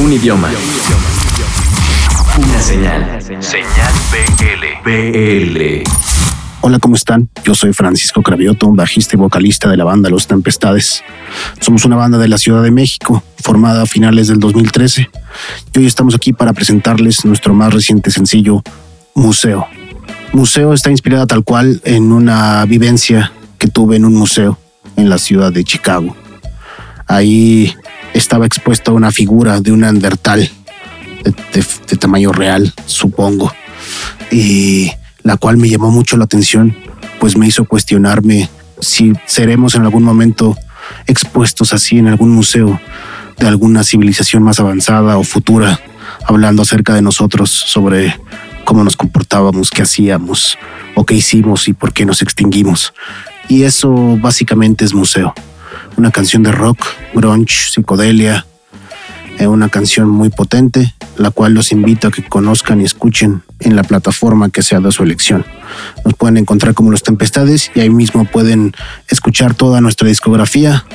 Un idioma. Una señal. Señal BL. BL. Hola, ¿cómo están? Yo soy Francisco Cravioto, bajista y vocalista de la banda Los Tempestades. Somos una banda de la Ciudad de México, formada a finales del 2013. Y hoy estamos aquí para presentarles nuestro más reciente sencillo, Museo. Museo está inspirada tal cual en una vivencia que tuve en un museo en la ciudad de Chicago. Ahí estaba expuesta una figura de un andertal de, tamaño real, supongo, y la cual me llamó mucho la atención, pues me hizo cuestionarme si seremos en algún momento expuestos así en algún museo de alguna civilización más avanzada o futura, hablando acerca de nosotros, sobre cómo nos comportábamos, qué hacíamos o qué hicimos y por qué nos extinguimos. Y eso básicamente es museo una canción de rock, grunge, psicodelia, eh, una canción muy potente, la cual los invito a que conozcan y escuchen en la plataforma que sea de su elección. Nos pueden encontrar como Los Tempestades y ahí mismo pueden escuchar toda nuestra discografía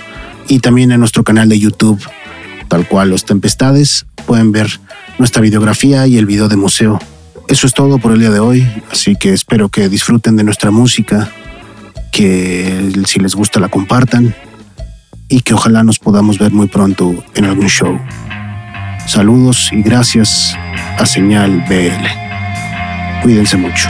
y también en nuestro canal de YouTube, tal cual Los Tempestades, pueden ver nuestra videografía y el video de museo. Eso es todo por el día de hoy, así que espero que disfruten de nuestra música, que si les gusta la compartan y que ojalá nos podamos ver muy pronto en algún show. Saludos y gracias a Señal BL. Cuídense mucho.